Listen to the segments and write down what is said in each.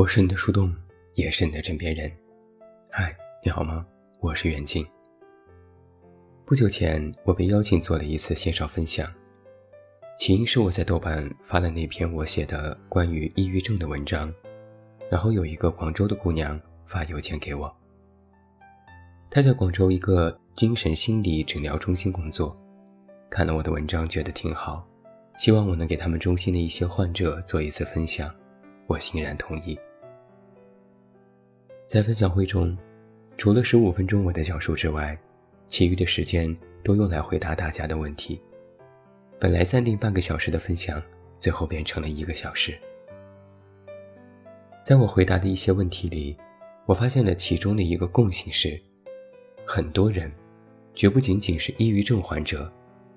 我是你的树洞，也是你的枕边人。嗨，你好吗？我是袁静。不久前，我被邀请做了一次线上分享，起因是我在豆瓣发了那篇我写的关于抑郁症的文章，然后有一个广州的姑娘发邮件给我。她在广州一个精神心理诊疗中心工作，看了我的文章，觉得挺好，希望我能给他们中心的一些患者做一次分享，我欣然同意。在分享会中，除了十五分钟我的讲述之外，其余的时间都用来回答大家的问题。本来暂定半个小时的分享，最后变成了一个小时。在我回答的一些问题里，我发现了其中的一个共性是。很多人，绝不仅仅是抑郁症患者，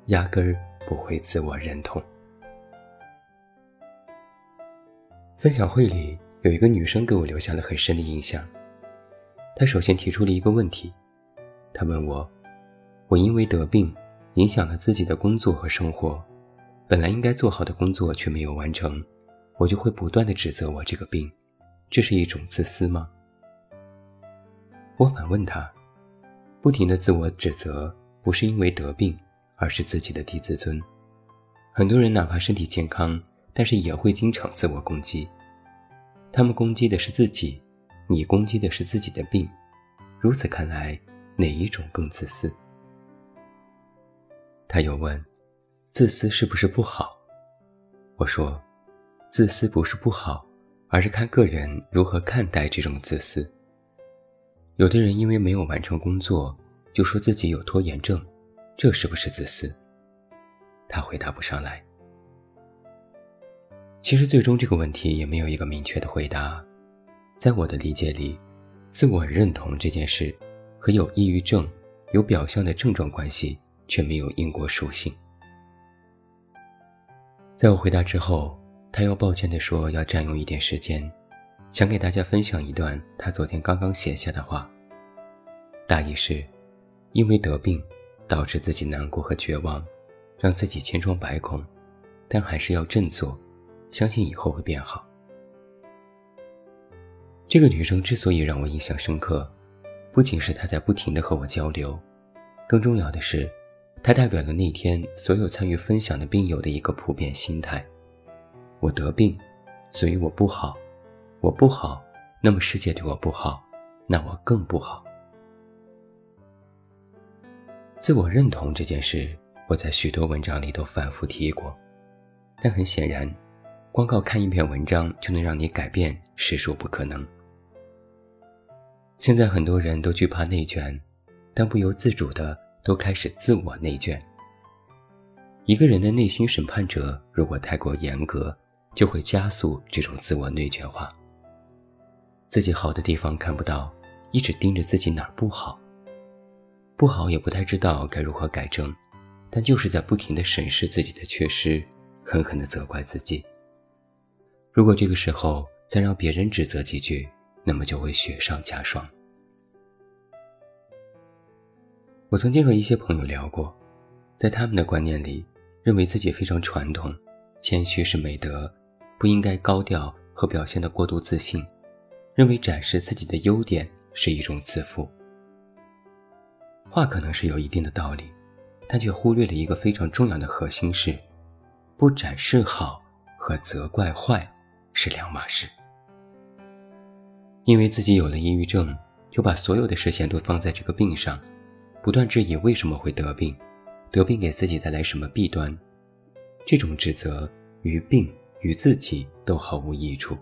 压根儿不会自我认同。分享会里有一个女生给我留下了很深的印象。他首先提出了一个问题，他问我：“我因为得病，影响了自己的工作和生活，本来应该做好的工作却没有完成，我就会不断的指责我这个病，这是一种自私吗？”我反问他。不停的自我指责，不是因为得病，而是自己的低自尊。很多人哪怕身体健康，但是也会经常自我攻击。他们攻击的是自己，你攻击的是自己的病。如此看来，哪一种更自私？他又问：“自私是不是不好？”我说：“自私不是不好，而是看个人如何看待这种自私。”有的人因为没有完成工作，就说自己有拖延症，这是不是自私？他回答不上来。其实最终这个问题也没有一个明确的回答。在我的理解里，自我认同这件事和有抑郁症有表象的症状关系，却没有因果属性。在我回答之后，他又抱歉地说要占用一点时间。想给大家分享一段他昨天刚刚写下的话。大意是，因为得病，导致自己难过和绝望，让自己千疮百孔，但还是要振作，相信以后会变好。这个女生之所以让我印象深刻，不仅是她在不停的和我交流，更重要的是，她代表了那天所有参与分享的病友的一个普遍心态：我得病，所以我不好。我不好，那么世界对我不好，那我更不好。自我认同这件事，我在许多文章里都反复提过，但很显然，光靠看一篇文章就能让你改变，实属不可能。现在很多人都惧怕内卷，但不由自主的都开始自我内卷。一个人的内心审判者如果太过严格，就会加速这种自我内卷化。自己好的地方看不到，一直盯着自己哪儿不好，不好也不太知道该如何改正，但就是在不停的审视自己的缺失，狠狠的责怪自己。如果这个时候再让别人指责几句，那么就会雪上加霜。我曾经和一些朋友聊过，在他们的观念里，认为自己非常传统，谦虚是美德，不应该高调和表现的过度自信。认为展示自己的优点是一种自负，话可能是有一定的道理，但却忽略了一个非常重要的核心是：不展示好和责怪坏是两码事。因为自己有了抑郁症，就把所有的视线都放在这个病上，不断质疑为什么会得病，得病给自己带来什么弊端，这种指责与病与自己都毫无益处。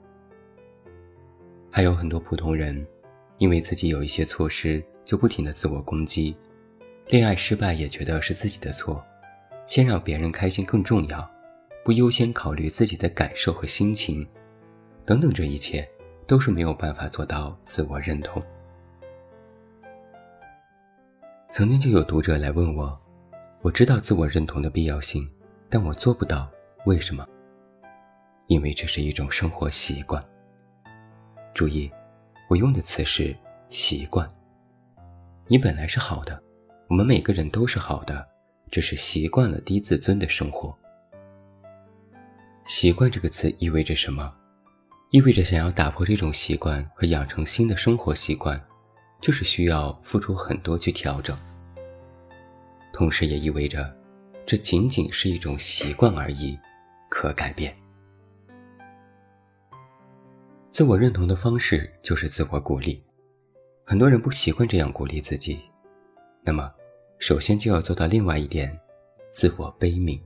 还有很多普通人，因为自己有一些错失，就不停的自我攻击，恋爱失败也觉得是自己的错，先让别人开心更重要，不优先考虑自己的感受和心情，等等，这一切都是没有办法做到自我认同。曾经就有读者来问我，我知道自我认同的必要性，但我做不到，为什么？因为这是一种生活习惯。注意，我用的词是“习惯”。你本来是好的，我们每个人都是好的，只是习惯了低自尊的生活。习惯这个词意味着什么？意味着想要打破这种习惯和养成新的生活习惯，就是需要付出很多去调整。同时也意味着，这仅仅是一种习惯而已，可改变。自我认同的方式就是自我鼓励，很多人不习惯这样鼓励自己，那么，首先就要做到另外一点，自我悲悯。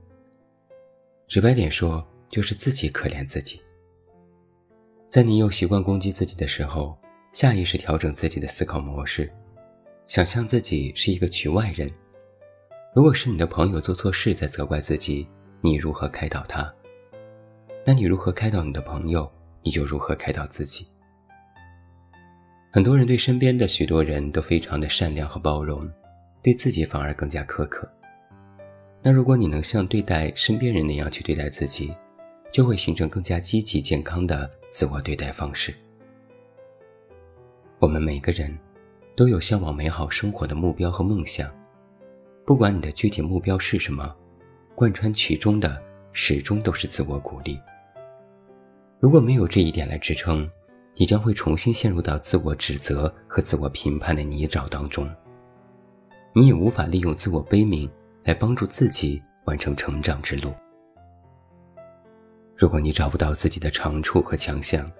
直白点说，就是自己可怜自己。在你又习惯攻击自己的时候，下意识调整自己的思考模式，想象自己是一个局外人。如果是你的朋友做错事在责怪自己，你如何开导他？那你如何开导你的朋友？你就如何开导自己？很多人对身边的许多人都非常的善良和包容，对自己反而更加苛刻。那如果你能像对待身边人那样去对待自己，就会形成更加积极健康的自我对待方式。我们每个人都有向往美好生活的目标和梦想，不管你的具体目标是什么，贯穿其中的始终都是自我鼓励。如果没有这一点来支撑，你将会重新陷入到自我指责和自我评判的泥沼当中。你也无法利用自我悲悯来帮助自己完成成长之路。如果你找不到自己的长处和强项，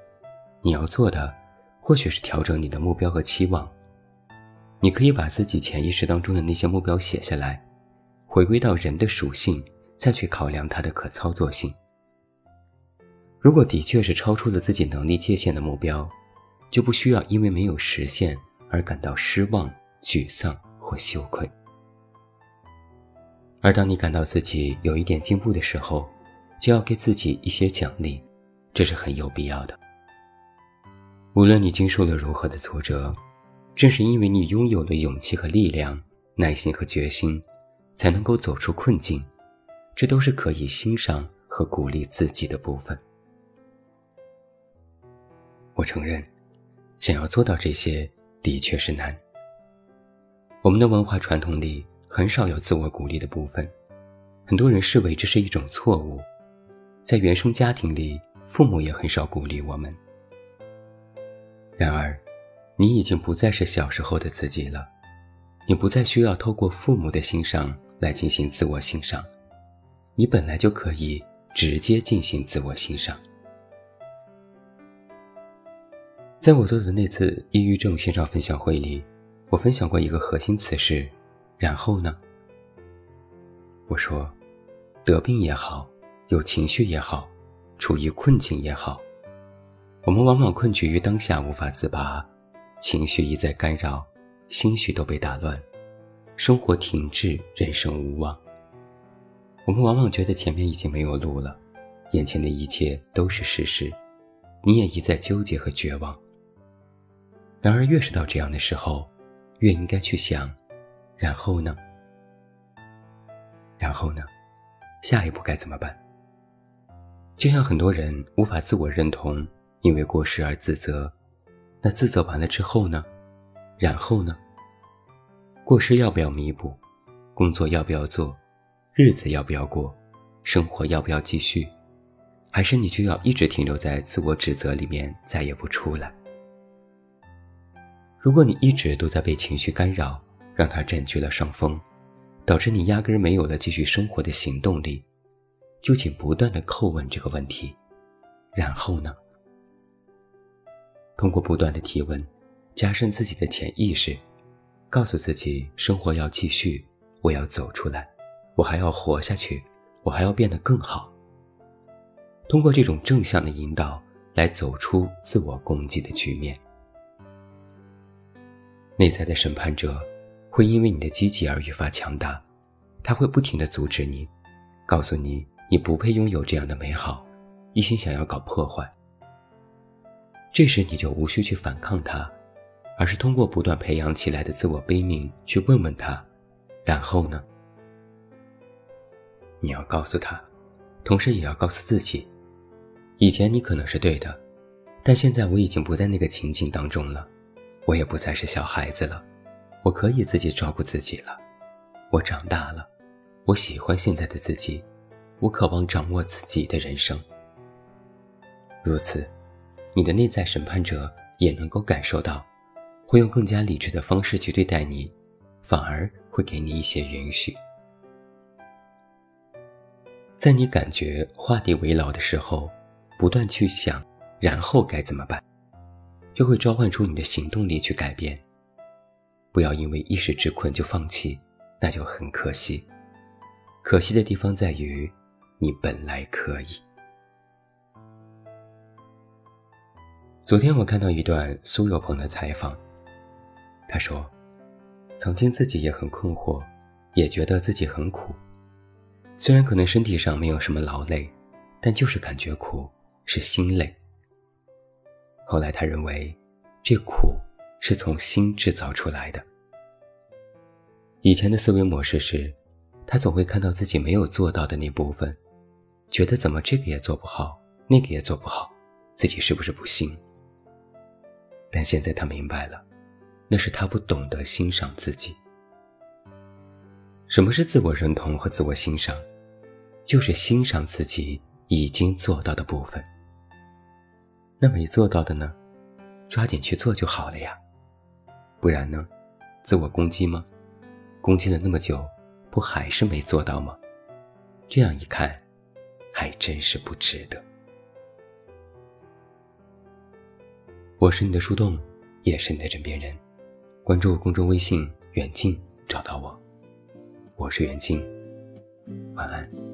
你要做的或许是调整你的目标和期望。你可以把自己潜意识当中的那些目标写下来，回归到人的属性，再去考量它的可操作性。如果的确是超出了自己能力界限的目标，就不需要因为没有实现而感到失望、沮丧或羞愧。而当你感到自己有一点进步的时候，就要给自己一些奖励，这是很有必要的。无论你经受了如何的挫折，正是因为你拥有了勇气和力量、耐心和决心，才能够走出困境，这都是可以欣赏和鼓励自己的部分。我承认，想要做到这些的确是难。我们的文化传统里很少有自我鼓励的部分，很多人视为这是一种错误。在原生家庭里，父母也很少鼓励我们。然而，你已经不再是小时候的自己了，你不再需要透过父母的欣赏来进行自我欣赏，你本来就可以直接进行自我欣赏。在我做的那次抑郁症线上分享会里，我分享过一个核心词是“然后呢”。我说，得病也好，有情绪也好，处于困境也好，我们往往困局于当下无法自拔，情绪一再干扰，心绪都被打乱，生活停滞，人生无望。我们往往觉得前面已经没有路了，眼前的一切都是事实，你也一再纠结和绝望。然而，越是到这样的时候，越应该去想，然后呢？然后呢？下一步该怎么办？就像很多人无法自我认同，因为过失而自责，那自责完了之后呢？然后呢？过失要不要弥补？工作要不要做？日子要不要过？生活要不要继续？还是你就要一直停留在自我指责里面，再也不出来？如果你一直都在被情绪干扰，让它占据了上风，导致你压根没有了继续生活的行动力，就请不断的叩问这个问题，然后呢？通过不断的提问，加深自己的潜意识，告诉自己生活要继续，我要走出来，我还要活下去，我还要变得更好。通过这种正向的引导，来走出自我攻击的局面。内在的审判者会因为你的积极而愈发强大，他会不停的阻止你，告诉你你不配拥有这样的美好，一心想要搞破坏。这时你就无需去反抗他，而是通过不断培养起来的自我悲悯去问问他，然后呢？你要告诉他，同时也要告诉自己，以前你可能是对的，但现在我已经不在那个情景当中了。我也不再是小孩子了，我可以自己照顾自己了。我长大了，我喜欢现在的自己，我渴望掌握自己的人生。如此，你的内在审判者也能够感受到，会用更加理智的方式去对待你，反而会给你一些允许。在你感觉画地为牢的时候，不断去想，然后该怎么办，就会召唤出你的行动力去改变。不要因为一时之困就放弃，那就很可惜。可惜的地方在于，你本来可以。昨天我看到一段苏有朋的采访，他说，曾经自己也很困惑，也觉得自己很苦。虽然可能身体上没有什么劳累，但就是感觉苦，是心累。后来他认为，这苦是从心制造出来的。以前的思维模式是，他总会看到自己没有做到的那部分，觉得怎么这个也做不好，那个也做不好，自己是不是不行？但现在他明白了，那是他不懂得欣赏自己。什么是自我认同和自我欣赏？就是欣赏自己已经做到的部分。那没做到的呢？抓紧去做就好了呀。不然呢？自我攻击吗？攻击了那么久，不还是没做到吗？这样一看，还真是不值得。我是你的树洞，也是你的枕边人。关注公众微信“远近”，找到我。我是远近，晚安。